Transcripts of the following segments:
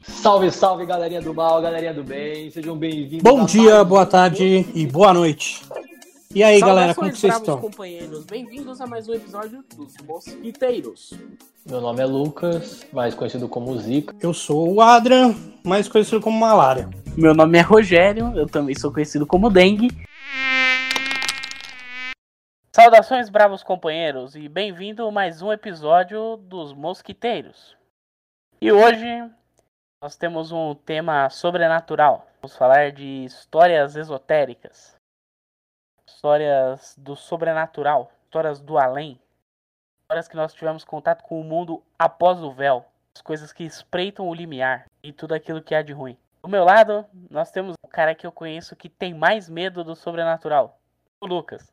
Salve, salve, galerinha do mal, galerinha do bem, sejam bem-vindos. Bom dia, boa tarde e boa noite. E aí, galera, como vocês estão? companheiros, bem-vindos a mais um episódio dos Mosquiteiros. Meu nome é Lucas, mais conhecido como Zica. Eu sou o Adrian, mais conhecido como Malária. Meu nome é Rogério, eu também sou conhecido como Dengue. Saudações, bravos companheiros, e bem-vindo a mais um episódio dos Mosquiteiros. E hoje nós temos um tema sobrenatural. Vamos falar de histórias esotéricas, histórias do sobrenatural, histórias do além, histórias que nós tivemos contato com o mundo após o véu, as coisas que espreitam o limiar e tudo aquilo que há de ruim. Do meu lado, nós temos o cara que eu conheço que tem mais medo do sobrenatural, o Lucas.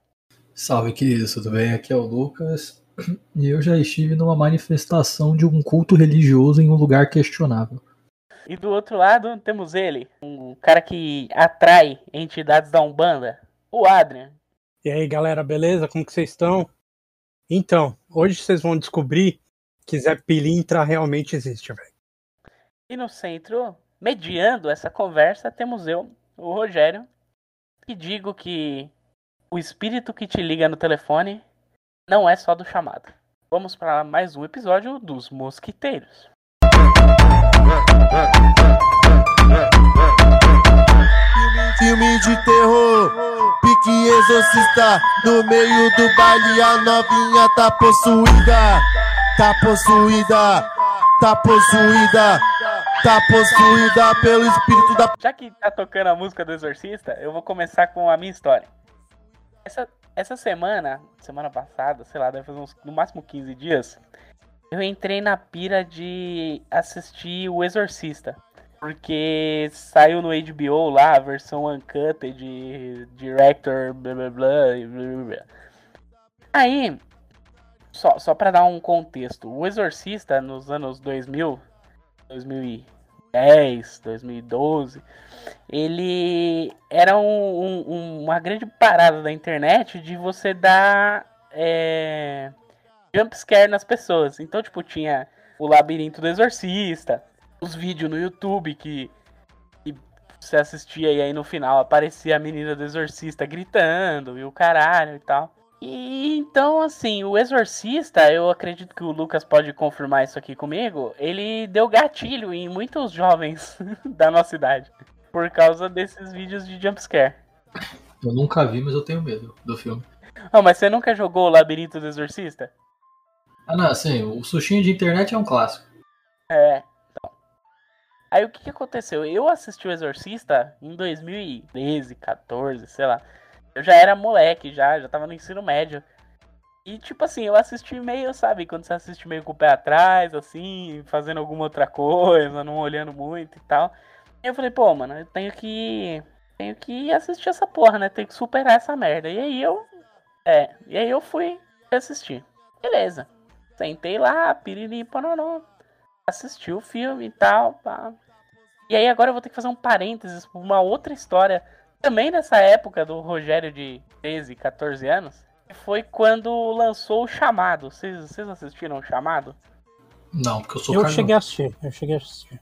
Salve, queridos, tudo bem? Aqui é o Lucas. E eu já estive numa manifestação de um culto religioso em um lugar questionável. E do outro lado temos ele, um cara que atrai entidades da Umbanda, o Adrian. E aí, galera, beleza? Como que vocês estão? Então, hoje vocês vão descobrir que Zé Pilintra realmente existe, velho. E no centro, mediando essa conversa, temos eu, o Rogério, e digo que o espírito que te liga no telefone não é só do chamado. Vamos para mais um episódio dos Mosquiteiros. Filme de terror, pique exorcista. No meio do baile a novinha tá possuída. Tá possuída, tá possuída, tá possuída pelo espírito da. Já que tá tocando a música do Exorcista, eu vou começar com a minha história. Essa, essa semana, semana passada, sei lá, deve fazer uns, no máximo 15 dias, eu entrei na pira de assistir O Exorcista. Porque saiu no HBO lá a versão uncut de director, blá blá blá, blá, blá. Aí, só, só pra dar um contexto, O Exorcista nos anos 2000, 2010, 2012, ele era um, um, uma grande parada da internet de você dar é, jumpscare nas pessoas. Então, tipo, tinha o labirinto do exorcista, os vídeos no YouTube que, que você assistia e aí no final aparecia a menina do exorcista gritando e o caralho e tal. E então, assim, o Exorcista, eu acredito que o Lucas pode confirmar isso aqui comigo. Ele deu gatilho em muitos jovens da nossa idade por causa desses vídeos de jumpscare. Eu nunca vi, mas eu tenho medo do filme. Oh, mas você nunca jogou o Labirinto do Exorcista? Ah, não, assim, o sushinho de internet é um clássico. É. Aí o que, que aconteceu? Eu assisti o Exorcista em 2013, 14, sei lá. Eu já era moleque, já, já tava no ensino médio. E tipo assim, eu assisti meio, sabe, quando você assiste meio com o pé atrás, assim, fazendo alguma outra coisa, não olhando muito e tal. E eu falei, pô, mano, eu tenho que. Tenho que assistir essa porra, né? Tenho que superar essa merda. E aí eu. É, e aí eu fui assistir. Beleza. Sentei lá, piriri, panonó. Assisti o filme e tal, pá. E aí agora eu vou ter que fazer um parênteses pra uma outra história. Também nessa época do Rogério de 13, 14 anos. Que foi quando lançou o Chamado. Vocês, vocês assistiram o Chamado? Não, porque eu sou Eu carnal. cheguei a assistir, eu cheguei a assistir.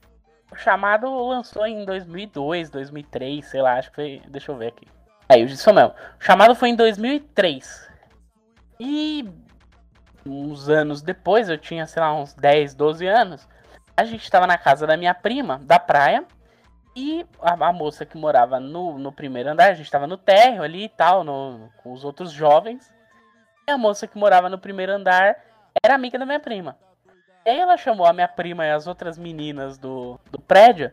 O chamado lançou em 2002, 2003, sei lá, acho que foi. Deixa eu ver aqui. É, isso mesmo. O chamado foi em 2003. E. Uns anos depois, eu tinha, sei lá, uns 10, 12 anos. A gente tava na casa da minha prima, da praia. E a, a moça que morava no, no primeiro andar, a gente tava no térreo ali e tal, no, com os outros jovens. E a moça que morava no primeiro andar era amiga da minha prima. E aí ela chamou a minha prima e as outras meninas do, do prédio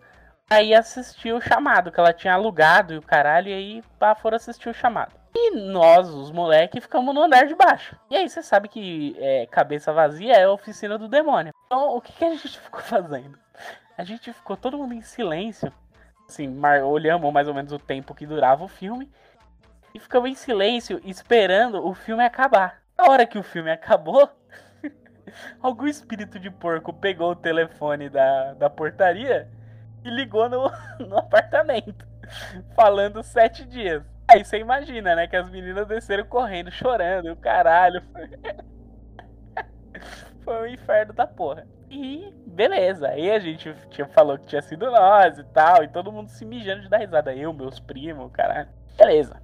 pra ir assistir o chamado, que ela tinha alugado e o caralho, e aí pá, foram assistir o chamado. E nós, os moleques, ficamos no andar de baixo. E aí você sabe que é, cabeça vazia é a oficina do demônio. Então o que, que a gente ficou fazendo? A gente ficou todo mundo em silêncio. Assim, olhamos mais ou menos o tempo que durava o filme. E ficamos em silêncio esperando o filme acabar. Na hora que o filme acabou, algum espírito de porco pegou o telefone da, da portaria e ligou no, no apartamento. falando sete dias. Aí você imagina, né? Que as meninas desceram correndo, chorando, o caralho. Foi um inferno da porra. E beleza, aí a gente tinha, falou que tinha sido nós e tal, e todo mundo se mijando de dar risada. Eu, meus primos, caralho. Beleza.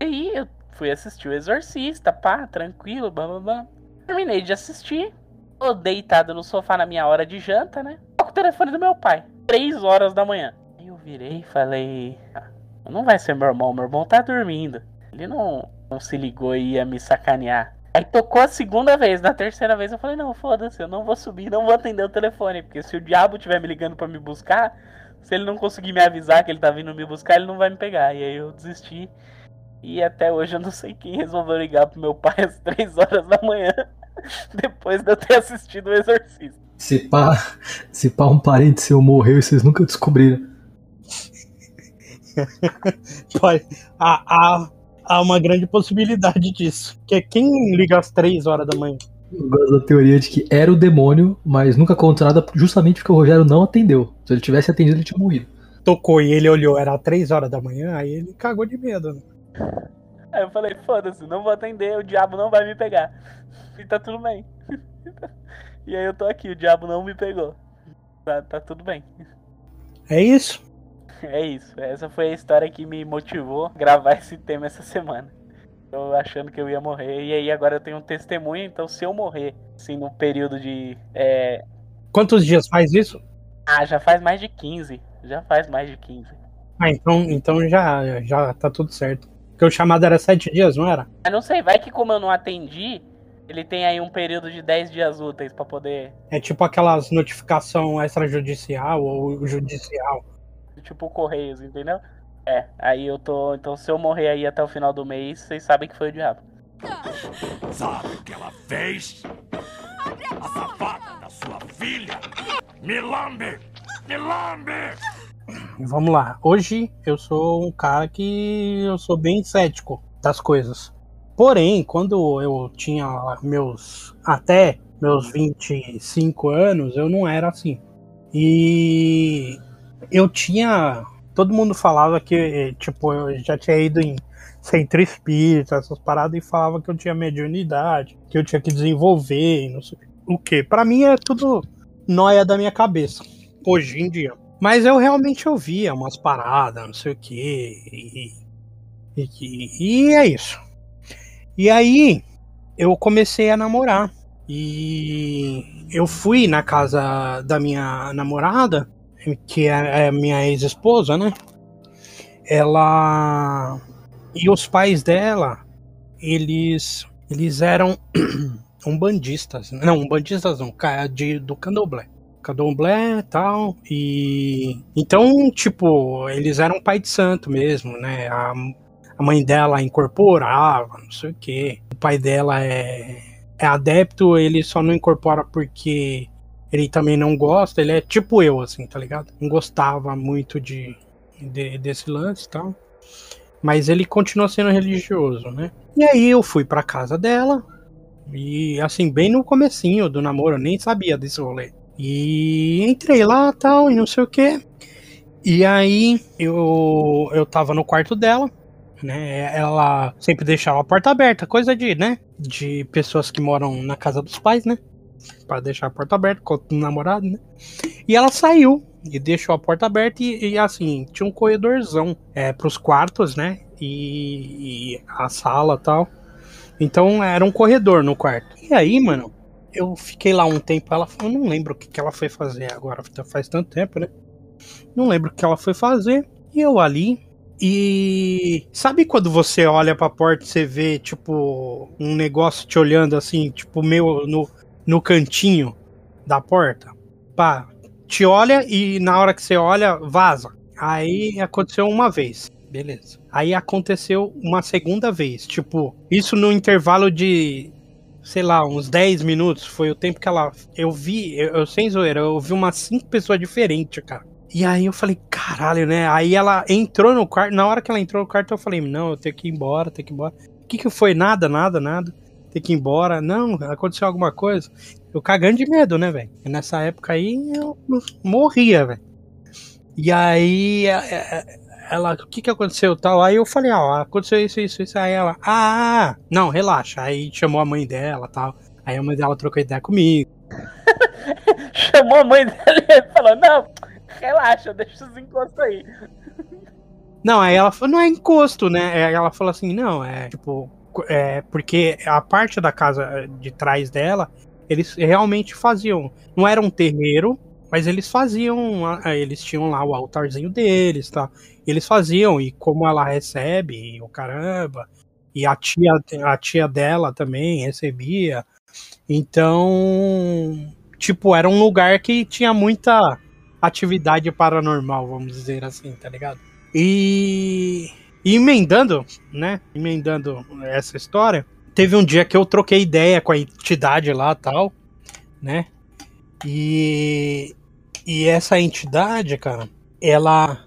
E aí eu fui assistir o Exorcista, pá, tranquilo, blá blá blá. Terminei de assistir, tô deitado no sofá na minha hora de janta, né? Toco o telefone do meu pai, três horas da manhã. Aí eu virei e falei: ah, não vai ser meu irmão, meu irmão tá dormindo. Ele não, não se ligou e ia me sacanear. Aí tocou a segunda vez, na terceira vez eu falei, não, foda-se, eu não vou subir, não vou atender o telefone, porque se o diabo estiver me ligando para me buscar, se ele não conseguir me avisar que ele tá vindo me buscar, ele não vai me pegar. E aí eu desisti. E até hoje eu não sei quem resolveu ligar pro meu pai às 3 horas da manhã, depois de eu ter assistido o Exorcista. Se pá, se pá um parente seu morreu e vocês nunca descobriram. Pode, há, há, uma grande possibilidade disso. Que é quem liga às 3 horas da manhã? Eu gosto da teoria de que era o demônio, mas nunca contou nada justamente porque o Rogério não atendeu. Se ele tivesse atendido, ele tinha morrido. Tocou e ele olhou, era 3 horas da manhã, aí ele cagou de medo. Né? Aí eu falei, foda-se, não vou atender, o diabo não vai me pegar. E tá tudo bem. E aí eu tô aqui, o diabo não me pegou. Tá, tá tudo bem. É isso? É isso. Essa foi a história que me motivou a gravar esse tema essa semana. Eu achando que eu ia morrer. E aí agora eu tenho um testemunho, então se eu morrer, assim, num período de. É... Quantos dias faz isso? Ah, já faz mais de 15. Já faz mais de 15. Ah, então, então já, já tá tudo certo. Porque o chamado era 7 dias, não era? Eu não sei, vai que como eu não atendi, ele tem aí um período de 10 dias úteis pra poder. É tipo aquelas notificação extrajudicial ou judicial. Tipo o Correios, entendeu? É, aí eu tô. Então se eu morrer aí até o final do mês, vocês sabem que foi o diabo. Sabe o que ela fez? A safada da sua filha! Me lambe! Me lambe! Vamos lá. Hoje eu sou um cara que eu sou bem cético das coisas. Porém, quando eu tinha meus até meus 25 anos, eu não era assim. E eu tinha todo mundo falava que tipo eu já tinha ido em centro espírita, essas paradas e falava que eu tinha mediunidade, que eu tinha que desenvolver, não sei o que. Para mim é tudo noia da minha cabeça hoje em dia. Mas eu realmente ouvia umas paradas, não sei o que. E, e, e é isso. E aí eu comecei a namorar. E eu fui na casa da minha namorada, que é, é minha ex-esposa, né? Ela e os pais dela, eles eles eram umbandistas, não, umbandistas não, de, do candomblé. Candomblé tal, e então, tipo, eles eram pai de santo mesmo, né? A, a mãe dela incorporava, não sei o que. O pai dela é, é adepto, ele só não incorpora porque ele também não gosta. Ele é tipo eu, assim, tá ligado? Não gostava muito de, de desse lance e tal. Mas ele continua sendo religioso, né? E aí eu fui pra casa dela. E assim, bem no comecinho do namoro, eu nem sabia desse rolê. E entrei lá tal, e não sei o que. E aí eu, eu tava no quarto dela né? Ela sempre deixava a porta aberta, coisa de, né? De pessoas que moram na casa dos pais, né? Para deixar a porta aberta com o namorado, né? E ela saiu e deixou a porta aberta e, e assim, tinha um corredorzão é, pros quartos, né? E, e a sala tal. Então era um corredor no quarto. E aí, mano, eu fiquei lá um tempo. Ela, eu não lembro o que, que ela foi fazer agora, faz tanto tempo, né? Não lembro o que ela foi fazer. E eu ali, e sabe quando você olha pra porta e você vê, tipo, um negócio te olhando assim, tipo, meio no, no cantinho da porta? Pá, te olha e na hora que você olha, vaza. Aí aconteceu uma vez, beleza. Aí aconteceu uma segunda vez, tipo, isso no intervalo de, sei lá, uns 10 minutos. Foi o tempo que ela. Eu vi, eu, eu sem zoeira, eu vi umas cinco pessoas diferentes, cara. E aí eu falei, caralho, né? Aí ela entrou no quarto. Na hora que ela entrou no quarto, eu falei, não, eu tenho que ir embora, tenho que ir embora. O que, que foi? Nada, nada, nada. Tem que ir embora. Não, aconteceu alguma coisa. Eu cagando de medo, né, velho? Nessa época aí eu morria, velho. E aí ela, o que que aconteceu tal? Aí eu falei, ó, aconteceu isso, isso, isso. Aí ela, ah, não, relaxa. Aí chamou a mãe dela tal. Aí a mãe dela trocou ideia comigo. Chamou a mãe dela e falou: Não, relaxa, deixa os encostos aí. Não, aí ela falou, não é encosto, né? Aí ela falou assim, não, é tipo, é porque a parte da casa de trás dela, eles realmente faziam, não era um terreiro, mas eles faziam, eles tinham lá o altarzinho deles, tá? Eles faziam e como ela recebe, o caramba, e a tia, a tia dela também recebia. Então, tipo, era um lugar que tinha muita atividade paranormal, vamos dizer assim, tá ligado? E, e emendando, né? Emendando essa história, teve um dia que eu troquei ideia com a entidade lá tal, né? E, e essa entidade, cara, ela,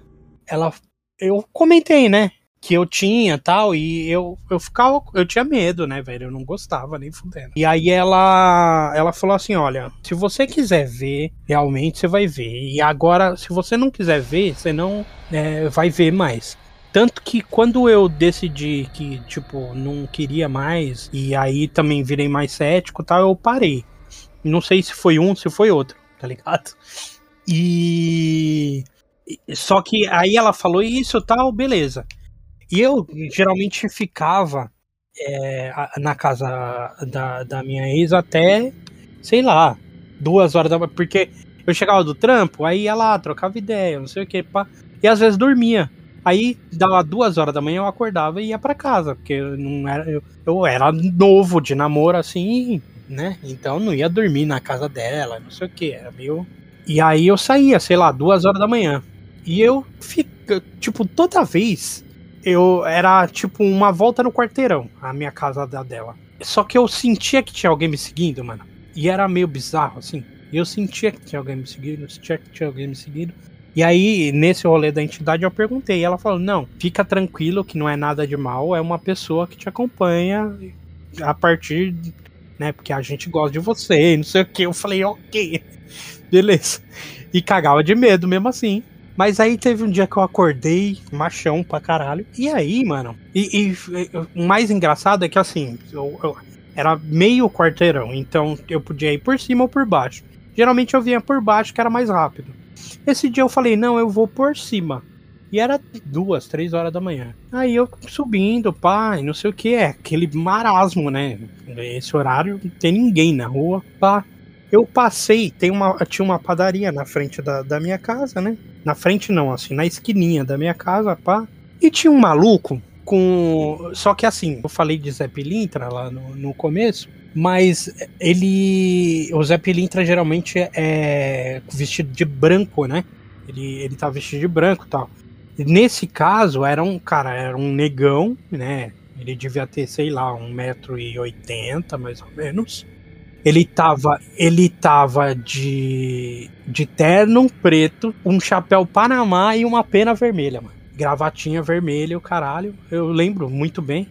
ela, eu comentei, né? Que eu tinha tal, e eu, eu ficava, eu tinha medo, né, velho? Eu não gostava nem fudendo. E aí ela, ela falou assim: olha, se você quiser ver, realmente você vai ver. E agora, se você não quiser ver, você não é, vai ver mais. Tanto que quando eu decidi que, tipo, não queria mais, e aí também virei mais cético tal, eu parei. Não sei se foi um, se foi outro, tá ligado? E. Só que aí ela falou isso tal, beleza. E eu geralmente ficava é, na casa da, da minha ex até, sei lá, duas horas da manhã. Porque eu chegava do trampo, aí ia lá, trocava ideia, não sei o que, pá. E às vezes dormia. Aí dava duas horas da manhã eu acordava e ia para casa, porque eu não era eu, eu, era novo de namoro assim, né? Então não ia dormir na casa dela, não sei o que, era meio. E aí eu saía, sei lá, duas horas da manhã. E eu fica, tipo, toda vez eu era tipo uma volta no quarteirão, a minha casa da dela. Só que eu sentia que tinha alguém me seguindo, mano. E era meio bizarro, assim. Eu sentia que tinha alguém me seguindo, sentia que tinha alguém me seguindo. E aí, nesse rolê da entidade, eu perguntei. Ela falou: não, fica tranquilo que não é nada de mal, é uma pessoa que te acompanha a partir. né, porque a gente gosta de você, não sei o que. Eu falei: ok, beleza. E cagava de medo mesmo assim. Mas aí teve um dia que eu acordei, machão pra caralho. E aí, mano. E, e o mais engraçado é que assim, eu, eu, era meio quarteirão, então eu podia ir por cima ou por baixo. Geralmente eu vinha por baixo, que era mais rápido. Esse dia eu falei, não, eu vou por cima. E era duas, três horas da manhã. Aí eu subindo, pai, não sei o que, é aquele marasmo, né? Esse horário não tem ninguém na rua, pá. Eu passei, tem uma, tinha uma padaria na frente da, da minha casa, né? Na frente não, assim, na esquininha da minha casa, pá. E tinha um maluco com. Só que assim, eu falei de Zé Pilintra lá no, no começo, mas ele. O Zé Pilintra geralmente é vestido de branco, né? Ele, ele tá vestido de branco e tal. Nesse caso, era um cara, era um negão, né? Ele devia ter, sei lá, 1,80m mais ou menos. Ele tava, ele tava de, de terno preto, um chapéu panamá e uma pena vermelha, mano. Gravatinha vermelha, o caralho. Eu lembro muito bem.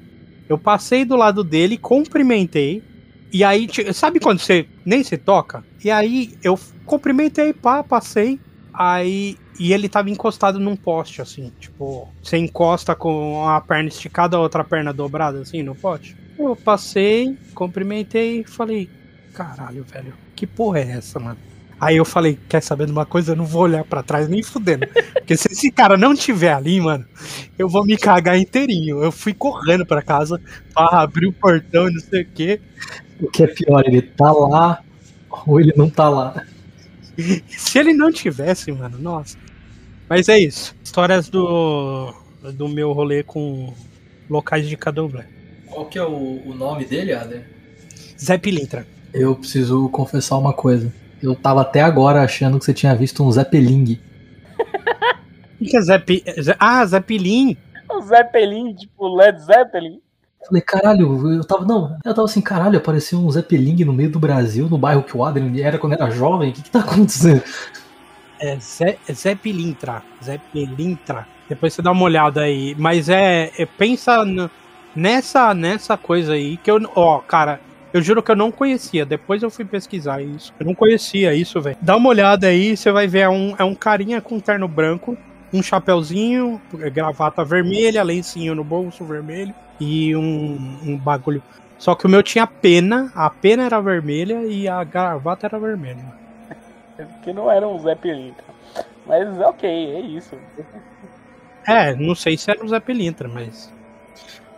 Eu passei do lado dele, cumprimentei. E aí, sabe quando você nem se toca? E aí eu cumprimentei, pá, passei. Aí. E ele tava encostado num poste, assim. Tipo, você encosta com a perna esticada, a outra perna dobrada, assim, no poste. Eu passei, cumprimentei, falei, caralho, velho, que porra é essa, mano? Aí eu falei, quer saber de uma coisa? Eu não vou olhar para trás nem fudendo. Porque se esse cara não tiver ali, mano, eu vou me cagar inteirinho. Eu fui correndo para casa para abrir o portão e não sei o quê. O que é pior, ele tá lá ou ele não tá lá? se ele não tivesse, mano, nossa. Mas é isso. Histórias do, do meu rolê com locais de Cadomblé. Qual que é o, o nome dele, Ader? Zé Pilintra. Eu preciso confessar uma coisa. Eu tava até agora achando que você tinha visto um Zeppelin. O que é Zeppelin? Ah, Zeppelin. O Zeppelin, tipo Led Zeppelin. Falei, caralho, eu tava. Não, eu tava assim, caralho, apareceu um Zeppelin no meio do Brasil, no bairro que o Adrian era quando era jovem. O que, que tá acontecendo? É Zé, é. Zé Pilintra. Depois você dá uma olhada aí. Mas é. é pensa no, nessa, nessa coisa aí que eu. Ó, cara, eu juro que eu não conhecia. Depois eu fui pesquisar isso. Eu não conhecia isso, velho. Dá uma olhada aí, você vai ver. É um, é um carinha com terno branco. um chapéuzinho, gravata vermelha, lencinho no bolso vermelho e um, um bagulho. Só que o meu tinha pena, a pena era vermelha e a gravata era vermelha. É porque não era um Zé Pilintra. Mas ok, é isso. É, não sei se era o Zé Pilintra, mas.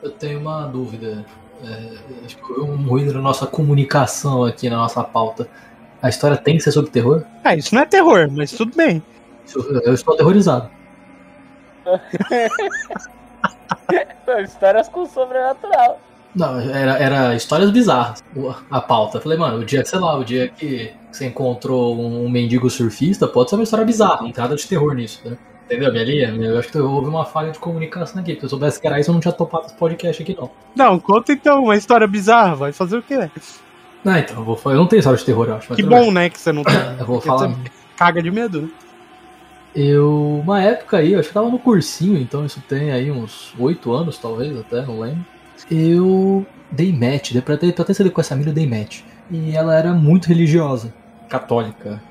Eu tenho uma dúvida. É, acho que foi um ruído na nossa comunicação aqui na nossa pauta. A história tem que ser sobre terror? É, isso não é terror, mas tudo bem. Eu estou aterrorizado. Histórias com sobrenatural. Não, era, era histórias bizarras a pauta. Eu falei, mano, o dia que, sei lá, o dia que você encontrou um mendigo surfista, pode ser uma história bizarra, não tem nada de terror nisso, né? Entendeu, minha linha? Eu acho que houve uma falha de comunicação aqui. Se eu soubesse que era isso, eu não tinha topado esse podcast aqui, não. Não, conta então uma história bizarra, vai fazer o quê? Não, então, eu, vou, eu não tenho história de terror, eu acho. Que bom, né, que você não tem. eu vou falar. Você caga de medo, né? Eu, uma época aí, eu acho que tava no cursinho, então isso tem aí uns oito anos, talvez, até, não lembro. Eu dei match, pra ter, pra ter sido com essa amiga, eu dei match. E ela era muito religiosa, católica.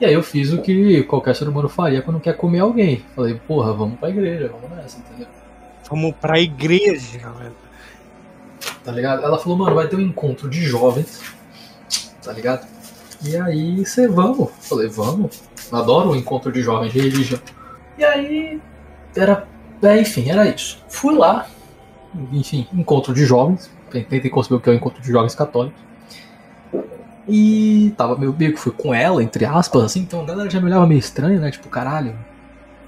E aí eu fiz o que qualquer ser humano faria quando quer comer alguém. Falei, porra, vamos pra igreja, vamos nessa, entendeu? Vamos pra igreja, velho. Tá ligado? Ela falou, mano, vai ter um encontro de jovens, tá ligado? E aí você vamos. Falei, vamos. Adoro o encontro de jovens de religião. E aí, era. É, enfim, era isso. Fui lá, enfim, encontro de jovens. Tentei conceber o que é o encontro de jovens católicos. E tava meio, meio que fui com ela, entre aspas, assim, então ela já me olhava meio estranho, né? Tipo, caralho,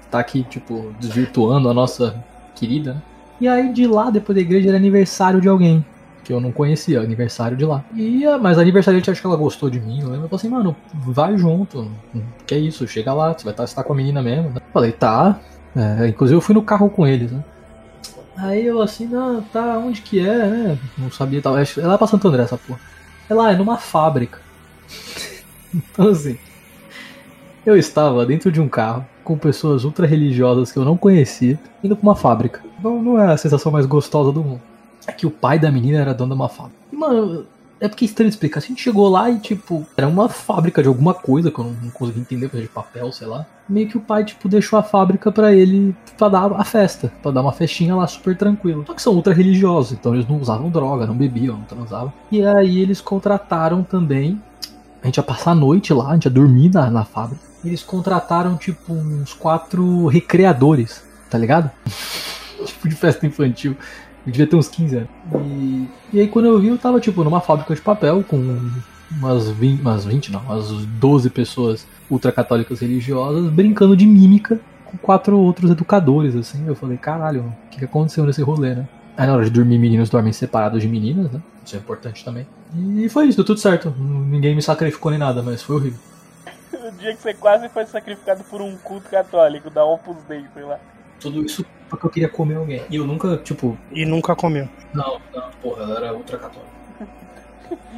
tá aqui, tipo, desvirtuando a nossa querida, né? E aí de lá, depois da igreja, era aniversário de alguém que eu não conhecia, aniversário de lá. E, mas aniversário acho que ela gostou de mim, eu lembro. Eu falei assim, mano, vai junto. Que é isso, chega lá, você vai estar, você tá com a menina mesmo. Né? Falei, tá. É, inclusive eu fui no carro com eles, né? Aí eu assim, não, tá, onde que é, né? Não sabia, tava. É lá pra Santo André essa porra. É lá, é numa fábrica. então assim. Eu estava dentro de um carro com pessoas ultra religiosas que eu não conhecia, indo pra uma fábrica. Não, não é a sensação mais gostosa do mundo é que o pai da menina era dono de uma fábrica. E, mano, é porque é estranho explicar. A gente chegou lá e, tipo, era uma fábrica de alguma coisa que eu não, não consegui entender, coisa de papel, sei lá. Meio que o pai, tipo, deixou a fábrica para ele, pra dar a festa, para dar uma festinha lá super tranquilo. Só que são ultra religiosos, então eles não usavam droga, não bebiam, não transavam. E aí eles contrataram também. A gente ia passar a noite lá, a gente ia dormir na, na fábrica. Eles contrataram, tipo, uns quatro recreadores, tá ligado? tipo de festa infantil. Eu devia ter uns 15 anos. E, e aí quando eu vi, eu tava tipo numa fábrica de papel com umas 20, umas 20 não, umas 12 pessoas ultracatólicas religiosas brincando de mímica com quatro outros educadores, assim. Eu falei, caralho, o que, aconteceu nesse rolê, né? Aí na hora de dormir, meninos dormem separados de meninas, né? Isso é importante também. E foi isso, deu tudo certo. Ninguém me sacrificou nem nada, mas foi horrível. o dia que você quase foi sacrificado por um culto católico da Opus Dei, sei lá. Tudo isso porque eu queria comer alguém. E eu nunca, tipo. E nunca comeu. Não, não, porra, ela era ultra católica.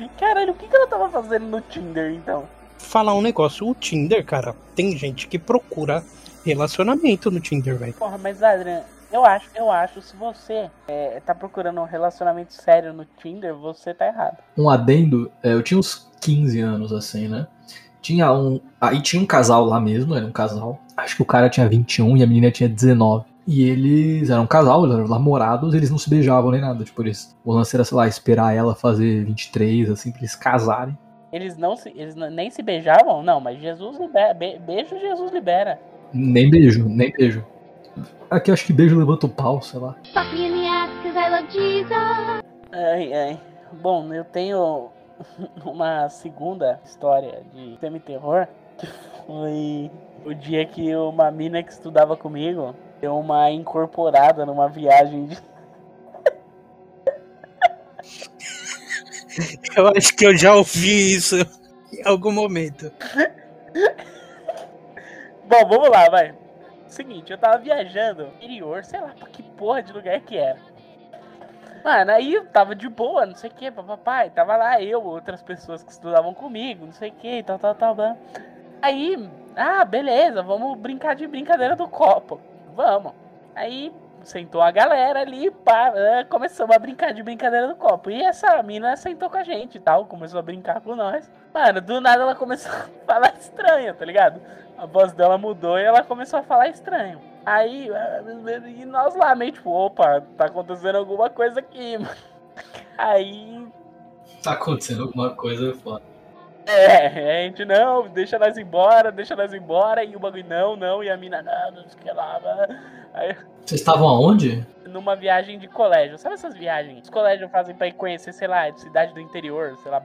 Caralho, o que, que ela tava fazendo no Tinder então? Falar um negócio, o Tinder, cara, tem gente que procura relacionamento no Tinder, velho. Porra, mas Adrian, eu acho, eu acho, se você é, tá procurando um relacionamento sério no Tinder, você tá errado. Um adendo, é, eu tinha uns 15 anos assim, né? Tinha um. Aí tinha um casal lá mesmo, era um casal. Acho que o cara tinha 21 e a menina tinha 19. E eles eram um casal, eles eram namorados, eles não se beijavam nem nada. Tipo, eles, o lance era, sei lá, esperar ela fazer 23, assim, pra eles casarem. Eles não se, eles nem se beijavam? Não, mas Jesus libera. Be, beijo, Jesus libera. Nem beijo, nem beijo. Aqui eu acho que beijo levanta o pau, sei lá. Ai, ai. Bom, eu tenho uma segunda história de semi-terror, que foi o dia que uma mina que estudava comigo deu uma incorporada numa viagem de. Eu acho que eu já ouvi isso em algum momento. Bom, vamos lá, vai. Seguinte, eu tava viajando interior, sei lá pra que porra de lugar que era. Mano, aí eu tava de boa, não sei o que, papai. Tava lá eu, outras pessoas que estudavam comigo, não sei o que, tal, tal, tal. tal. Aí, ah, beleza, vamos brincar de brincadeira do copo. Vamos. Aí sentou a galera ali, pá, ah, começamos a brincar de brincadeira do copo. E essa mina sentou com a gente e tal, começou a brincar com nós. Mano, do nada ela começou a falar estranho, tá ligado? A voz dela mudou e ela começou a falar estranho. Aí, e nós lá, meio tipo, opa, tá acontecendo alguma coisa aqui, mano. Aí. Tá acontecendo alguma coisa foda. É, a gente não, deixa nós embora, deixa nós embora, e o bagulho não, não, e a mina não, não sei o que lá. Aí, Vocês estavam aonde? numa viagem de colégio, sabe essas viagens? Os colégios fazem pra ir conhecer, sei lá, cidade do interior, sei lá.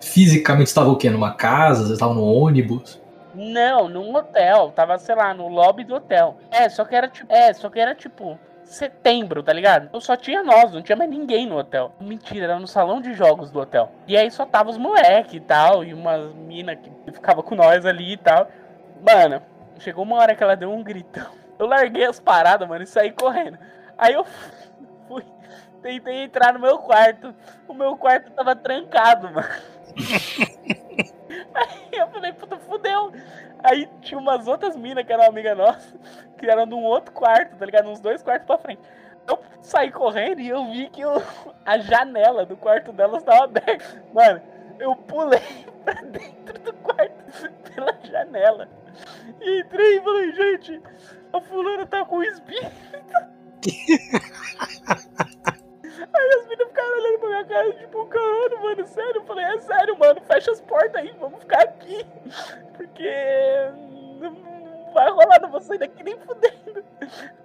Fisicamente estavam o quê? Numa casa? Vocês estavam no ônibus? Não, num hotel, tava, sei lá, no lobby do hotel. É, só que era tipo, é, só que era tipo setembro, tá ligado? Eu só tinha nós, não tinha mais ninguém no hotel. Mentira, era no salão de jogos do hotel. E aí só tava os moleque e tal, e umas mina que ficava com nós ali e tal. Mano, chegou uma hora que ela deu um gritão. Eu larguei as paradas, mano, e saí correndo. Aí eu fui, tentei entrar no meu quarto. O meu quarto tava trancado, mano. Aí eu falei, puta, fudeu. Aí tinha umas outras minas que eram amiga nossa, que eram num outro quarto, tá ligado? Uns dois quartos pra frente. Eu saí correndo e eu vi que o- a janela do quarto delas estava aberta. Mano, eu pulei pra dentro do quarto pela janela. E entrei e falei, gente, a fulana tá com espírito. Aí as meninas ficaram olhando pra minha cara, tipo, caralho, mano, sério? Eu falei, é sério, mano, fecha as portas aí, vamos ficar aqui. Porque não vai rolar, não vou sair daqui nem fudendo.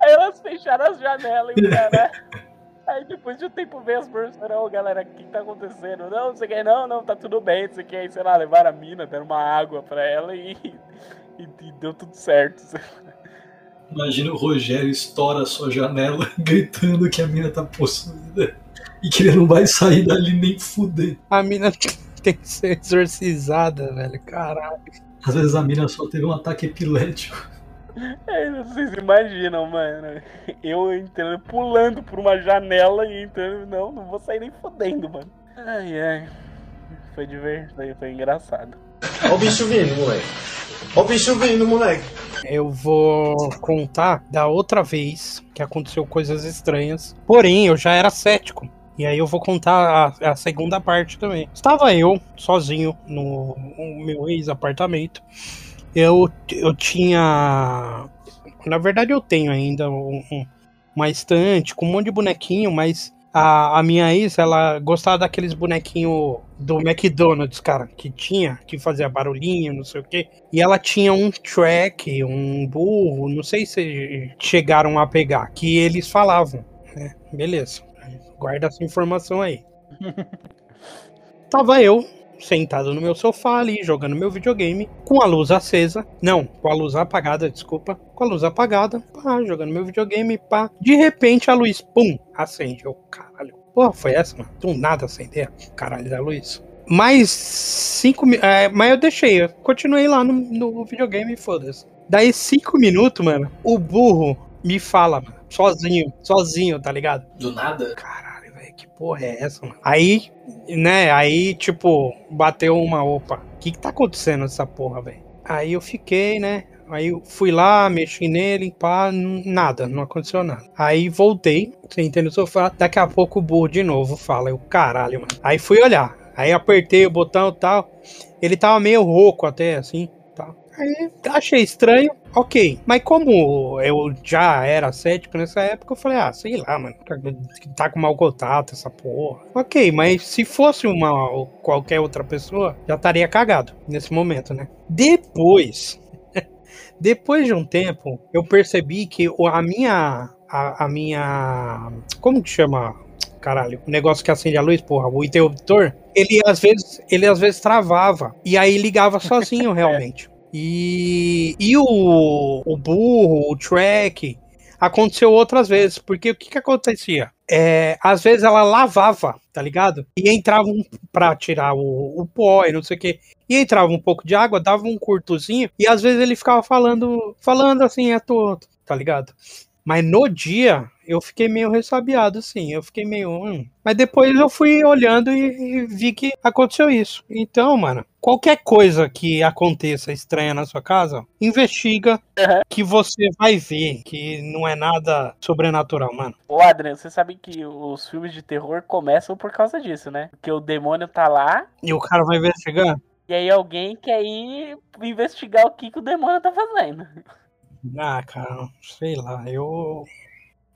Aí elas fecharam as janelas e caralho. Aí depois de um tempo veio as falaram, ô galera, o que tá acontecendo? Não, não sei o que, não, não, tá tudo bem, não sei o que. Aí, sei lá, levaram a mina, deram uma água pra ela e, e, e deu tudo certo. Imagina o Rogério estoura a sua janela gritando que a mina tá possuída e que ele não vai sair dali nem fuder. A mina tem que ser exorcizada, velho. Caralho. Às vezes a mina só teve um ataque epilético. É, vocês imaginam, mano. Eu entrando, pulando por uma janela e entrando. Não, não vou sair nem fodendo, mano. Ai, ai. Foi divertido, foi engraçado. Ó o bicho vindo, moleque. Ó o bicho vindo, moleque. Eu vou contar da outra vez que aconteceu coisas estranhas. Porém, eu já era cético. E aí eu vou contar a, a segunda parte também. Estava eu sozinho no, no meu ex-apartamento. Eu, eu tinha. Na verdade, eu tenho ainda um- um- uma estante com um monte de bonequinho, mas a, a minha ex, ela gostava daqueles bonequinhos do McDonald's, cara, que tinha, que fazia barulhinho, não sei o quê. E ela tinha um track, um burro, não sei se chegaram a pegar, que eles falavam, né? Beleza, guarda essa informação aí. Tava eu sentado no meu sofá ali, jogando meu videogame, com a luz acesa. Não, com a luz apagada, desculpa. Com a luz apagada, pá, jogando meu videogame, pá. De repente a luz, pum, acende. Eu, caralho. Porra, foi essa, mano? Do nada acender caralho da luz. Mais cinco minutos. mas eu deixei, eu continuei lá no, no videogame, foda-se. Daí cinco minutos, mano, o burro me fala, mano, sozinho, sozinho, tá ligado? Do nada? Que porra é essa, mano? Aí, né, aí, tipo, bateu uma opa. O que que tá acontecendo nessa porra, velho? Aí eu fiquei, né? Aí eu fui lá, mexi nele, pá, nada, não aconteceu nada. Aí voltei, sentei no sofá, daqui a pouco o burro de novo fala, eu, caralho, mano. Aí fui olhar, aí apertei o botão e tal, ele tava meio rouco até, assim. Aí achei estranho, ok. Mas como eu já era cético nessa época, eu falei, ah, sei lá, mano. Tá com mau contato essa porra. Ok, mas se fosse uma qualquer outra pessoa, já estaria cagado nesse momento, né? Depois, depois de um tempo, eu percebi que a minha. A, a minha. Como que chama? Caralho, o negócio que acende a luz, porra, o interruptor, ele às vezes, ele às vezes travava. E aí ligava sozinho, realmente. E, e o, o burro, o track, aconteceu outras vezes. Porque o que, que acontecia? É, às vezes ela lavava, tá ligado? E entrava um, pra tirar o, o pó e não sei o que. E entrava um pouco de água, dava um curtozinho. E às vezes ele ficava falando, falando assim, é todo, tá ligado? Mas no dia, eu fiquei meio ressabiado, sim. Eu fiquei meio. Hum. Mas depois eu fui olhando e, e vi que aconteceu isso. Então, mano, qualquer coisa que aconteça estranha na sua casa, investiga Uhum. que você vai ver que não é nada sobrenatural, mano. Ô, Adriano, você sabe que os filmes de terror começam por causa disso, né? Porque o demônio tá lá E o cara vai investigar? e aí alguém quer ir investigar o que, que o demônio tá fazendo. Ah, cara, sei lá, eu.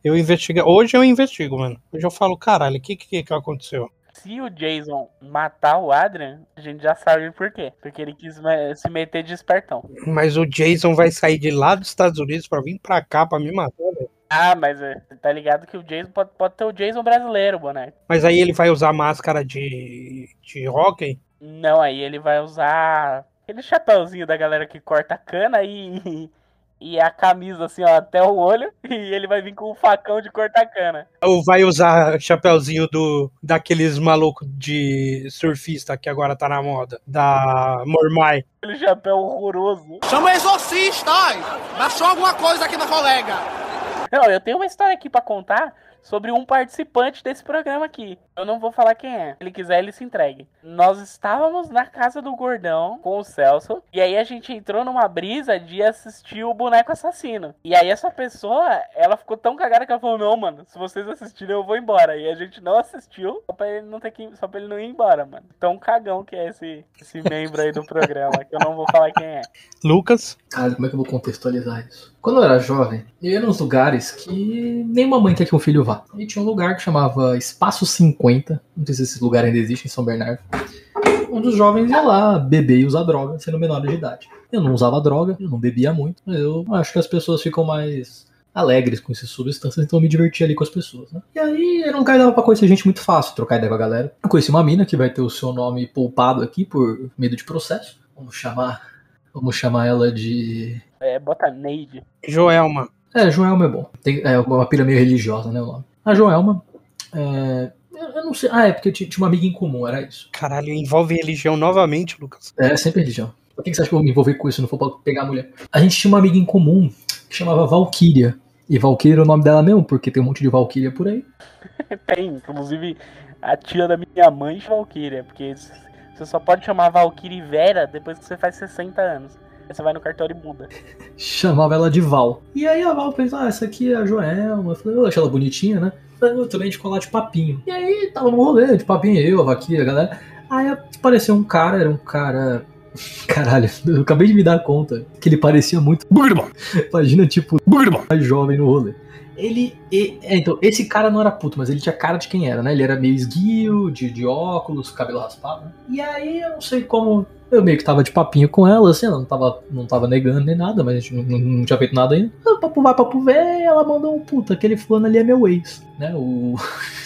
Eu investigo. Hoje eu investigo, mano. Hoje eu falo, caralho, o que, que que aconteceu? Se o Jason matar o Adrian, a gente já sabe por quê. Porque ele quis se meter de espertão. Mas o Jason vai sair de lá dos Estados Unidos pra vir pra cá pra me matar, velho. Ah, mas é, tá ligado que o Jason pode, pode ter o Jason brasileiro, boné. Mas aí ele vai usar máscara de, de hockey? Não, aí ele vai usar aquele chapéuzinho da galera que corta a cana e, e a camisa assim, ó, até o olho. E ele vai vir com o facão de cortar cana. Ou vai usar chapéuzinho do, daqueles malucos de surfista que agora tá na moda? Da Mormai. Aquele chapéu horroroso. Chama exorcista, ai! Achou alguma coisa aqui na colega? Não, eu tenho uma história aqui pra contar sobre um participante desse programa aqui. Eu não vou falar quem é. Se ele quiser, ele se entregue. Nós estávamos na casa do Gordão com o Celso. E aí a gente entrou numa brisa de assistir o boneco assassino. E aí essa pessoa, ela ficou tão cagada que ela falou: Não, mano, se vocês assistirem, eu vou embora. E a gente não assistiu só pra ele não ter que. Só pra ele não ir embora, mano. Tão cagão que é esse, esse membro aí do programa. Que eu não vou falar quem é. Lucas? Cara, como é que eu vou contextualizar isso? Quando eu era jovem, eu ia nos lugares que nenhuma mãe quer que um filho vá. E tinha um lugar que chamava Espaço 50, não sei se esse lugar ainda existe em São Bernardo, onde os jovens iam lá beber e usar droga, sendo menores de idade. Eu não usava droga, eu não bebia muito, mas eu acho que as pessoas ficam mais alegres com essas substâncias, então eu me divertia ali com as pessoas, né? E aí era um lugar que dava pra conhecer gente muito fácil, trocar ideia com a galera. Eu conheci uma mina que vai ter o seu nome poupado aqui por medo de processo. Vamos chamar, vamos chamar ela de É, bota Neide. Joelma. É, Joelma é bom. Tem, é uma pira meio religiosa, né, o nome. A Joelma, é, eu eu não sei, ah, é porque tinha tinha uma amiga em comum, era isso. Caralho, envolve religião novamente, Lucas. É, sempre religião. Por que você acha que eu vou me envolver com isso se não for pra pegar a mulher? A gente tinha uma amiga em comum que chamava Valkyria. E Valkyria era o nome dela mesmo, porque tem um monte de Valkyria por aí. Tem, inclusive a tia da minha mãe chama Valkyria, porque você só pode chamar Valkyrie Vera depois que você faz 60 anos. Aí você vai no cartório e muda. Chamava ela de Val. E aí a Val pensou, ah, essa aqui é a Joelma. Eu falei, eu achei ela bonitinha, né? Eu falei, eu também de colar de papinho. E aí tava no rolê, de papinho, eu, a Valkyria, a galera. Aí apareceu um cara, era um cara. Caralho, eu acabei de me dar conta que ele parecia muito. Imagina, tipo, mais jovem no rolê. Ele. e- é, então, esse cara não era puto, mas ele tinha cara de quem era, né? Ele era meio esguio, de, de óculos, cabelo raspado. né? E aí eu não sei como. Eu meio que tava de papinho com ela, assim, ela não tava, não tava negando nem nada, mas a gente não, não- não tinha feito nada ainda. Ah, Papo vai, papo vem, ela mandou um puta, aquele fulano ali é meu ex, né? O.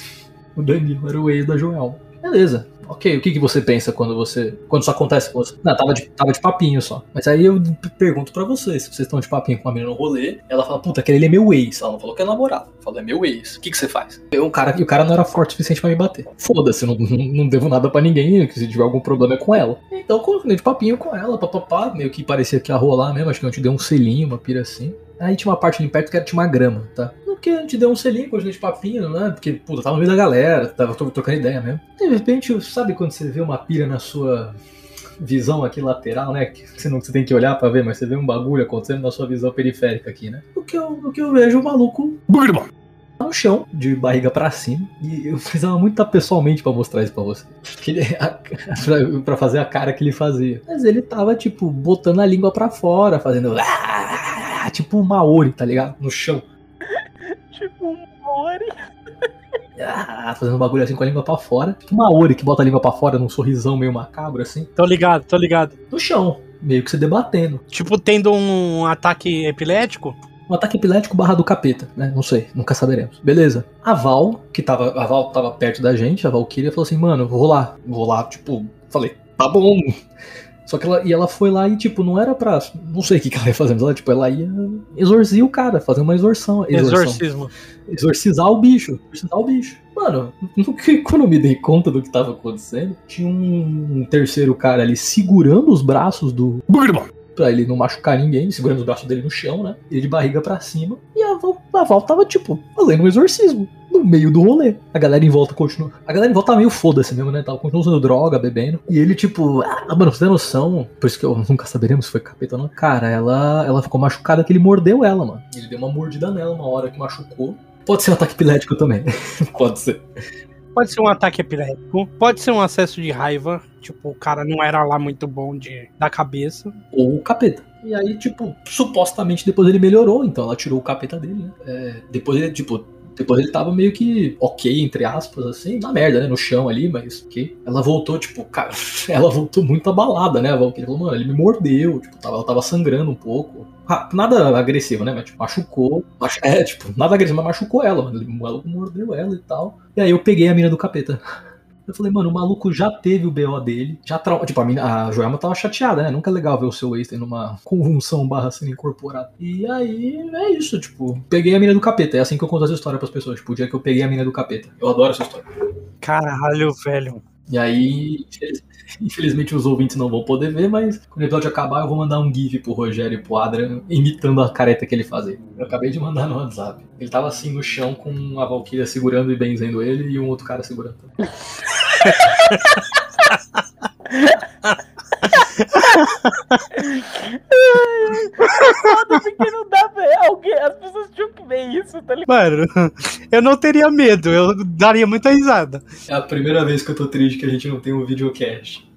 o Danilo era o ex da Joel. Beleza. Ok, o que, que você pensa quando você. Quando isso acontece com você? Não, tava de, tava de papinho só. Mas aí eu pergunto pra vocês, se vocês estão de papinho com uma menina no rolê, ela fala, puta, aquele é meu ex. Ela não falou que é namorado. Falou, é meu ex. O que, que você faz? Eu, o cara, o cara não era forte o suficiente pra me bater. Foda-se, não, não, devo nada pra ninguém, que se tiver algum problema é com ela. Então eu continuei de papinho com ela, papapá, meio que parecia que ia rolar mesmo, acho que eu te dei um selinho, uma pira assim. Aí tinha uma parte ali perto que era, tinha uma grama, tá? Porque a gente deu um selinho, continuei de papinho, né? Porque, puta, tava no meio da galera, tava tro- trocando ideia mesmo. De repente, sabe quando você vê uma pira na sua visão aqui lateral, né? Que você não você tem que olhar pra ver, mas você vê um bagulho acontecendo na sua visão periférica aqui, né? O que eu, o que eu vejo o maluco Bugrebom! no chão, de barriga pra cima. E eu precisava muito estar pessoalmente pra mostrar isso pra você. Que ele- a- pra, pra fazer a cara que ele fazia. Mas ele tava, tipo, botando a língua pra fora, fazendo. "Ah", Tipo um Maori, tá ligado? No chão. Tipo um Mori. Ah, Fazendo um bagulho assim com a língua pra fora. Tipo um Maori que bota a língua pra fora num sorrisão meio macabro assim. Tô ligado, tô ligado. No chão. Meio que se debatendo. Tipo, tendo um ataque epilético. Um ataque epilético barra do capeta, né? Não sei, nunca saberemos. Beleza. A Val, que tava. A Val tava perto da gente, a Valkyria falou assim, mano, vou lá. Vou lá, tipo, falei, tá bom. Só que ela, e ela foi lá e, tipo, não era pra. Não sei o que, que ela ia fazer, mas ela, tipo, ela ia exorcir o cara, fazer uma exorção. exorção. Exorcismo. Exorcizar o bicho. Exorcizar o bicho. Mano, no que- quando eu me dei conta do que tava acontecendo, tinha um terceiro cara ali segurando os braços do, Bugrebom! Pra ele não machucar ninguém, segurando os braços dele no chão, né? Ele de barriga pra cima. E a Val, a Val tava, tipo, fazendo um exorcismo. No meio do rolê. A galera em volta continua. A galera em volta tava meio foda-se mesmo, né? Tava continuando usando droga, bebendo. E ele, tipo, ah, mano, você tem noção? Por isso que eu nunca saberemos se foi capeta ou não. Cara, ela, ela ficou machucada que ele mordeu ela, mano. Ele deu uma mordida nela uma hora que machucou. Pode ser um ataque epilético também. Pode ser. Pode ser um ataque epilético. Pode ser um acesso de raiva. Tipo, o cara não era lá muito bom de, da cabeça. Ou o capeta. E aí, tipo, supostamente depois ele melhorou, então ela tirou o capeta dele, né? É, depois ele, tipo, depois ele tava meio que ok, entre aspas, assim, na merda, né? No chão ali, mas ok. Ela voltou, tipo, cara, ela voltou muito abalada, né? A Valkyria falou, mano, ele me mordeu, tipo, tava, ela tava sangrando um pouco. Ah, Nada agressivo, né? Mas, tipo, machucou. Machu... É, tipo, nada agressivo, mas machucou ela, mano. Ele ela mordeu ela e tal. E aí eu peguei a mina do capeta. Eu falei, mano, o maluco já teve o BO dele, já trau... Tipo, a, mina, a Joelma tava chateada, né? Nunca é legal ver o seu ex tendo uma convulsão barra sendo incorporado. E aí, é isso, tipo, peguei a mina do capeta. É assim que eu conto essa história pras pessoas. Tipo, o dia que eu peguei a mina do capeta. Eu adoro essa história. Caralho, velho. E aí, infeliz- infelizmente os ouvintes não vão poder ver, mas quando o episódio acabar eu vou mandar um gif pro Rogério e pro Adrian imitando a careta que ele fazia. Eu acabei de mandar no WhatsApp. Ele tava assim no chão com a Valkyria segurando e benzendo ele e um outro cara segurando. Foda porque não dá pra. Alguém, as pessoas tinham que ver isso, tá ligado? Mano, eu não teria medo, eu daria muita risada. É a primeira vez que eu tô triste que a gente não tem um videocast.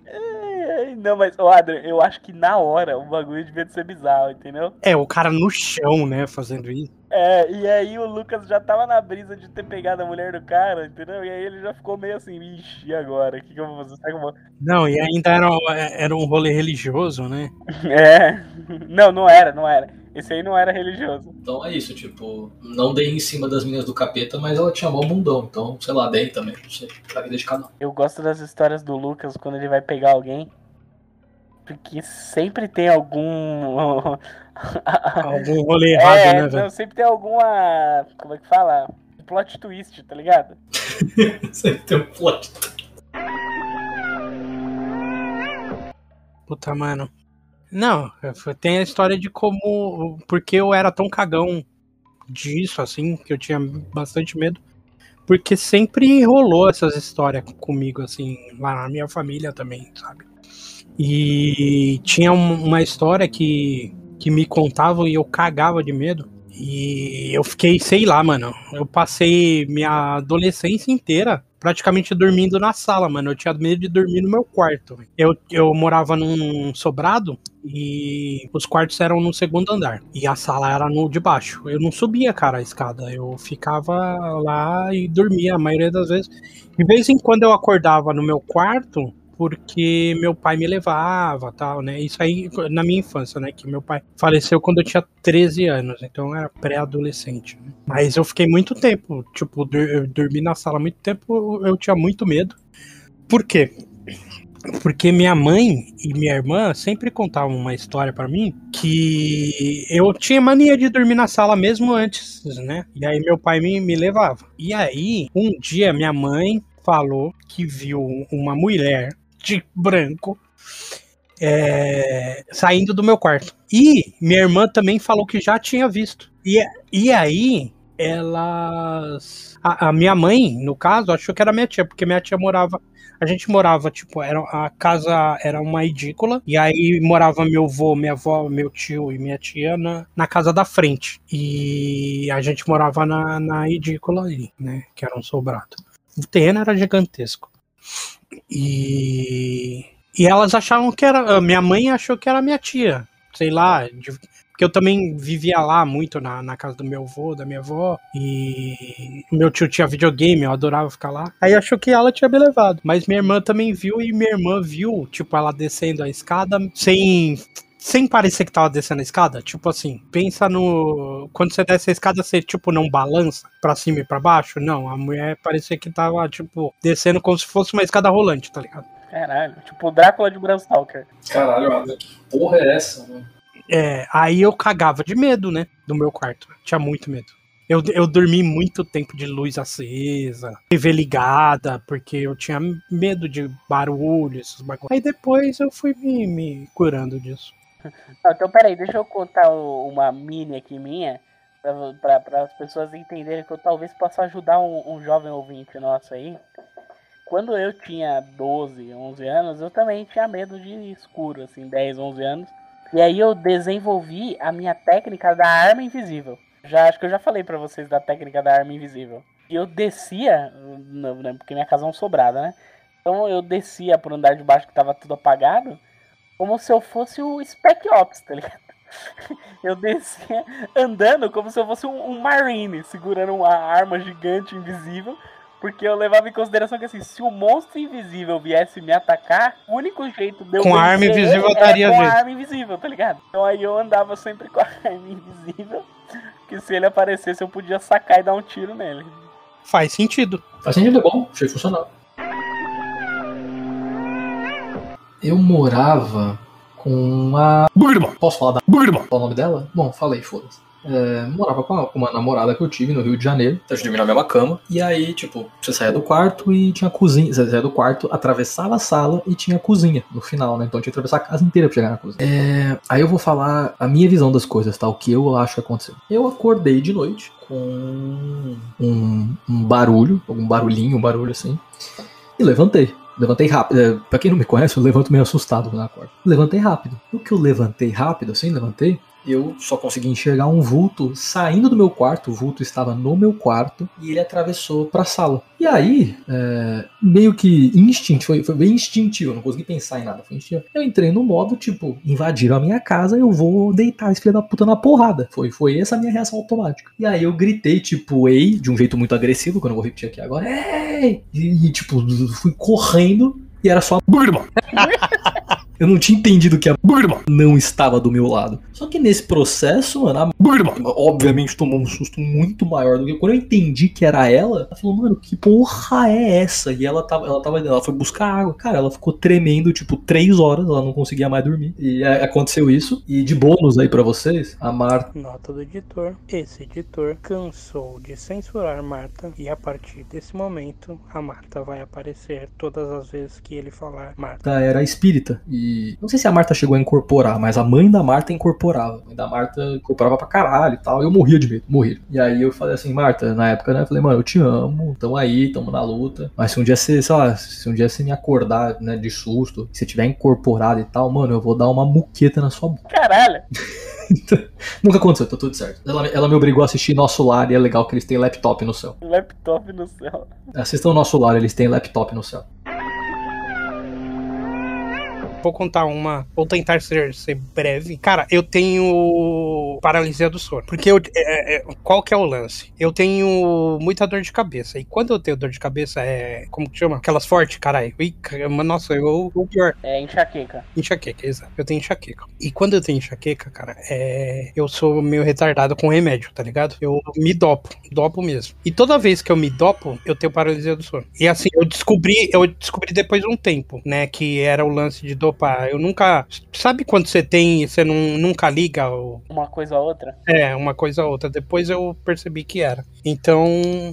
Ai, Não, mas, ô Adrian, eu acho que na hora o bagulho devia ser bizarro, entendeu? É, o cara no chão, né, fazendo isso. É, e aí o Lucas já tava na brisa de ter pegado a mulher do cara, entendeu? E aí ele já ficou meio assim, ixi, e agora? O que, que eu vou fazer? Será que eu vou... Não, e ainda era, era um rolê religioso, né? É. Não, não era, não era. Esse aí não era religioso. Então é isso, tipo, não dei em cima das minas do capeta, mas ela tinha mó bundão, então, sei lá, dei também, não sei, pra vida de cada um. Eu gosto das histórias do Lucas quando ele vai pegar alguém. Porque sempre tem algum. Algum rolê errado, é, né, não, velho? sempre tem alguma. Como é que fala? Plot twist, tá ligado? Sempre tem um plot. Puta, mano. Não, tem a história de como. Porque eu era tão cagão disso, assim, que eu tinha bastante medo. Porque sempre rolou essas histórias comigo, assim, lá na minha família também, sabe? E tinha um- uma história que, que me contavam e eu cagava de medo. E eu fiquei, sei lá, mano. Eu passei minha adolescência inteira praticamente dormindo na sala, mano. Eu tinha medo de dormir no meu quarto. Eu, eu morava num sobrado e os quartos eram no segundo andar. E a sala era no de baixo. Eu não subia, cara, a escada. Eu ficava lá e dormia a maioria das vezes. De vez em quando eu acordava no meu quarto porque meu pai me levava tal, né? Isso aí na minha infância, né? Que meu pai faleceu quando eu tinha 13 anos, então eu era pré-adolescente. né? Mas eu fiquei muito tempo, tipo, eu dormi na sala muito tempo, eu tinha muito medo. Por quê? Porque minha mãe e minha irmã sempre contavam uma história pra mim que eu tinha mania de dormir na sala mesmo antes, né? E aí meu pai me, me levava. E aí, um dia minha mãe falou que viu uma mulher de branco é, saindo do meu quarto. E minha irmã também falou que já tinha visto. E, e aí, elas. A, a minha mãe, no caso, achou que era minha tia, porque minha tia morava. A gente morava, tipo, era, a casa era uma edícula, e aí morava meu avô, minha avó, meu tio e minha tia na, na casa da frente. E a gente morava na, na edícula aí, né? Que era um sobrado. O terreno era gigantesco. E, e elas achavam que era. Minha mãe achou que era minha tia. Sei lá. de- porque eu também vivia lá muito na, na casa do meu avô, da minha avó. E meu tio tinha videogame, eu adorava ficar lá. Aí achou que ela tinha me levado. Mas minha irmã também viu e minha irmã viu, tipo, ela descendo a escada sem. Sem parecer que tava descendo a escada, tipo assim, pensa no. Quando você desce a escada, você, tipo, não balança pra cima e pra baixo? Não, a mulher parecia que tava, tipo, descendo como se fosse uma escada rolante, tá ligado? Caralho, tipo o Drácula de Bram Stoker. Caralho, que porra é essa, mano? É, aí eu cagava de medo, né? Do meu quarto. Tinha muito medo. Eu, eu dormi muito tempo de luz acesa, TV ligada, porque eu tinha medo de barulho, esses bagulhos. Aí depois eu fui me, me curando disso. Não, então peraí, deixa eu contar uma mini aqui minha, para as pessoas entenderem que eu talvez possa ajudar um, um jovem ouvinte nosso aí. Quando eu tinha 12, 11 anos, eu também tinha medo de escuro, assim, 10, 11 anos. E aí eu desenvolvi a minha técnica da arma invisível. Já acho que eu já falei pra vocês da técnica da arma invisível. E eu descia, né, porque minha casa é um né? Então eu descia pro andar de baixo que tava tudo apagado, como se eu fosse o Spec Ops, tá ligado? Eu descia andando como se eu fosse um, um marine, segurando uma arma gigante invisível. Porque eu levava em consideração que assim, se o monstro invisível viesse me atacar, o único jeito de eu Com a arma invisível ele daria era com jeito. a arma invisível, tá ligado? Então aí eu andava sempre com a arma invisível, que se ele aparecesse eu podia sacar e dar um tiro nele. Faz sentido. Faz sentido, é bom, achei funcional. Eu morava com a. Posso falar da. Qual o nome dela? Bom, falei, foda-se. É, morava com, a- com uma namorada que eu tive no Rio de Janeiro. A gente dormia na mesma cama. E aí, tipo, você saía do quarto e tinha cozinha. Você saía do quarto, atravessava a sala e tinha cozinha no final, né? Então tinha que atravessar a casa inteira pra chegar na cozinha. É, aí eu vou falar a minha visão das coisas, tá? O que eu acho que aconteceu. Eu acordei de noite com um, um barulho, algum barulhinho, um barulho assim. E levantei. Levantei rápido. É, Pra quem não me conhece, eu levanto meio assustado quando acordo. Levantei rápido. No que eu levantei rápido, assim, levantei, eu só consegui enxergar um vulto saindo do meu quarto. O vulto estava no meu quarto e ele atravessou pra sala. E aí, é, meio que instinto, foi, foi bem instintivo, eu não consegui pensar em nada. Foi instintivo. Eu entrei no modo, tipo, invadiram a minha casa, eu vou deitar esse filho da puta na porrada. Foi, foi essa a minha reação automática. E aí eu gritei, tipo, ei, de um jeito muito agressivo, que eu não vou repetir aqui agora, ei! E, e, tipo, fui correndo e era só. Eu não tinha entendido que a não estava do meu lado. Só que nesse processo, mano, a obviamente tomou um susto muito maior do que quando eu entendi que era ela. Ela falou, mano, que porra é essa? E ela tava, ela tava, ela foi buscar água. Cara, ela ficou tremendo tipo três horas, ela não conseguia mais dormir. E é, aconteceu isso. E de bônus aí pra vocês, a Marta Nota do editor. Esse editor cansou de censurar Marta e a partir desse momento a Marta vai aparecer todas as vezes que ele falar Marta. era espírita. E não sei se a Marta chegou a incorporar, mas a mãe da Marta incorporava. A mãe da Marta incorporava pra caralho e tal. Eu morria de medo, morria. E aí eu falei assim, Marta, na época, né? Eu falei, mano, eu te amo, tamo aí, tamo na luta. Mas se um dia você, sei lá, se um dia você me acordar, né, de susto, se você tiver incorporado e tal, mano, eu vou dar uma muqueta na sua boca. Caralho! Nunca aconteceu, tá tudo certo. Ela, ela me obrigou a assistir Nosso Lar e é legal que eles têm laptop no céu. Laptop no céu. Assistam Nosso Lar, eles têm laptop no céu. Vou contar uma, vou tentar ser, ser breve. Cara, eu tenho paralisia do sono. Porque eu, é, é, qual que é o lance? Eu tenho muita dor de cabeça. E quando eu tenho dor de cabeça, é. Como que chama? Aquelas fortes, caralho. Ih, Nossa, eu. O pior. É enxaqueca. Enxaqueca, exato. Eu tenho enxaqueca. E quando eu tenho enxaqueca, cara, é. Eu sou meio retardado com remédio, tá ligado? Eu me dopo, dopo mesmo. E toda vez que eu me dopo, eu tenho paralisia do sono. E assim, eu descobri, eu descobri depois de um tempo, né? Que era o lance de dopar. Eu nunca. Sabe quando você tem e você não, nunca liga? Uma coisa a outra. É, uma coisa ou outra. Depois eu percebi que era. Então,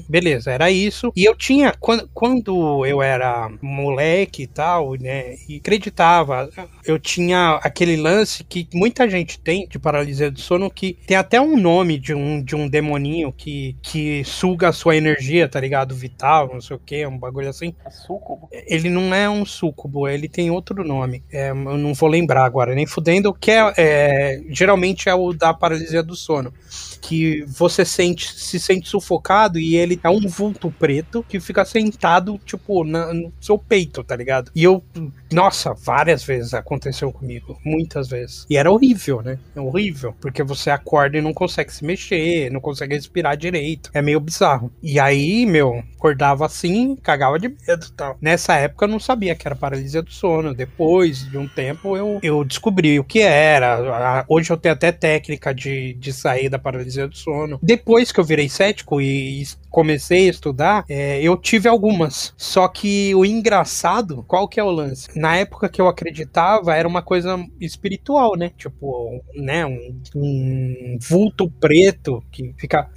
beleza, era isso. E eu tinha, quando, quando eu era moleque e tal, né, e acreditava, eu tinha aquele lance que muita gente tem de paralisia do sono, que tem até um nome de um, de um demoninho que, que suga a sua energia, tá ligado? Vital, não sei o que, um bagulho assim. É sucubo. Ele não é um súcubo, ele tem outro nome. É, eu não vou lembrar agora, nem fudendo, que é, é, geralmente é o da paralisia do sono. Que você sente, se sente sufocado e ele é um vulto preto que fica sentado, tipo, na- no seu peito, tá ligado? E eu, nossa, várias vezes aconteceu comigo, muitas vezes. E era horrível, né? É horrível, porque você acorda e não consegue se mexer, não consegue respirar direito. É meio bizarro. E aí, meu, acordava assim, cagava de medo e tal. Nessa época eu não sabia que era paralisia do sono. Depois de um tempo eu, eu descobri o que era. Hoje eu tenho até técnica de, de sair da paralisia do sono. Depois que eu virei cético e comecei a estudar, é, eu tive algumas. Só que o engraçado, qual que é o lance? Na época que eu acreditava, era uma coisa espiritual, né? Tipo, né? Um, um vulto preto que fica.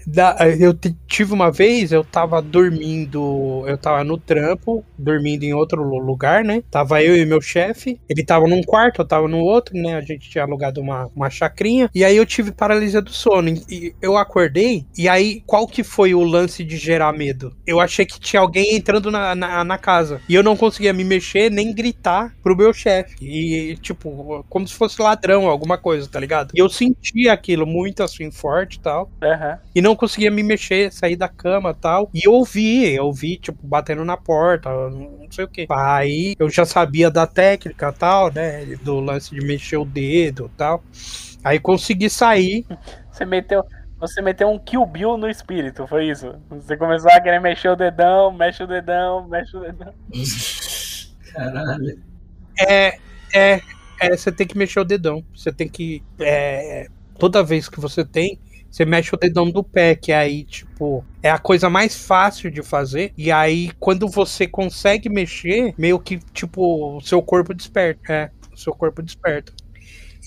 eu tive uma vez, eu tava dormindo, eu tava no trampo, dormindo em outro lu- lugar, né? Tava eu e meu chefe, ele tava num quarto, eu tava no outro, né? A gente tinha alugado uma, uma chacrinha, e aí eu tive paralisia do sono. E eu acordei, e aí qual que foi o lance de gerar medo? Eu achei que tinha alguém entrando na, na, na casa, e eu não conseguia me mexer nem gritar pro meu chefe. E, tipo, como se fosse ladrão, alguma coisa, tá ligado? E eu sentia aquilo muito assim, forte e tal Aham. e não conseguia me mexer, sair da cama e tal. E eu ouvi, eu ouvi, tipo, batendo na porta, não sei o que. Aí eu já sabia da técnica e tal, né? Do lance de mexer o dedo e tal. Aí consegui sair. Você meteu, você meteu um Kill Bill no espírito, foi isso? Você começou a querer mexer o dedão, mexe o dedão, mexe o dedão. Caralho. É, é, é, você tem que mexer o dedão. Você tem que. É, toda vez que você tem, você mexe o dedão do pé, que aí, tipo, é a coisa mais fácil de fazer. E aí, quando você consegue mexer, meio que, tipo, o seu corpo desperta. É, o seu corpo desperta.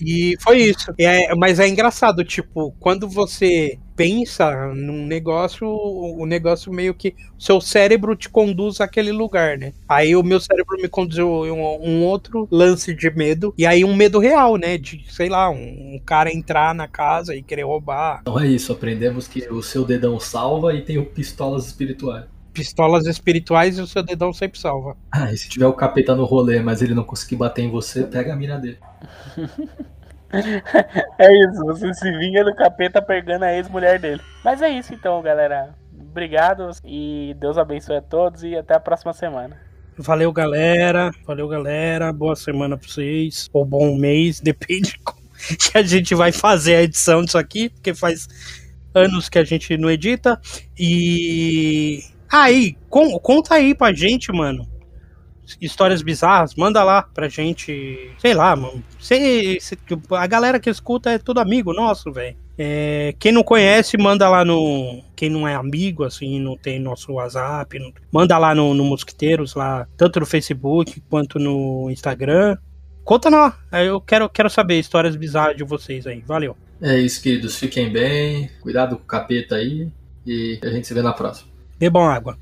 E foi isso. É, mas é engraçado, tipo, quando você pensa num negócio, o negócio meio que. Seu cérebro te conduz àquele lugar, né? Aí o meu cérebro me conduziu em um, um outro lance de medo. E aí um medo real, né? De, sei lá, um, um cara entrar na casa e querer roubar. Então é isso, aprendemos que o seu dedão salva e tem o pistolas espirituais. Pistolas espirituais e o seu dedão sempre salva. Ah, e se tiver o capeta no rolê, mas ele não conseguir bater em você, pega a mira dele. é isso, você se vinga do capeta pegando a ex-mulher dele. Mas é isso então, galera. Obrigado e Deus abençoe a todos e até a próxima semana. Valeu, galera. Valeu, galera. Boa semana pra vocês. Ou bom mês, depende como que a gente vai fazer a edição disso aqui, porque faz anos que a gente não edita. E Aí, com, conta aí pra gente, mano. Histórias bizarras, manda lá pra gente. Sei lá, mano. Cê, cê, a galera que escuta é todo amigo nosso, velho. É, quem não conhece, manda lá no. Quem não é amigo, assim, não tem nosso WhatsApp, não, manda lá no, no Mosquiteiros, lá, tanto no Facebook quanto no Instagram. Conta não, eu quero, quero saber histórias bizarras de vocês aí. Valeu. É isso, queridos. Fiquem bem, cuidado com o capeta aí e a gente se vê na próxima. Bebam água.